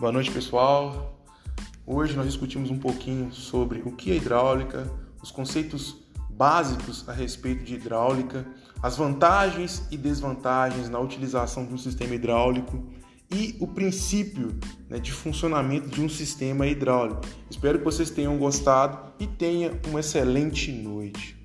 Boa noite, pessoal. Hoje nós discutimos um pouquinho sobre o que é hidráulica, os conceitos básicos a respeito de hidráulica, as vantagens e desvantagens na utilização de um sistema hidráulico e o princípio né, de funcionamento de um sistema hidráulico. Espero que vocês tenham gostado e tenha uma excelente noite.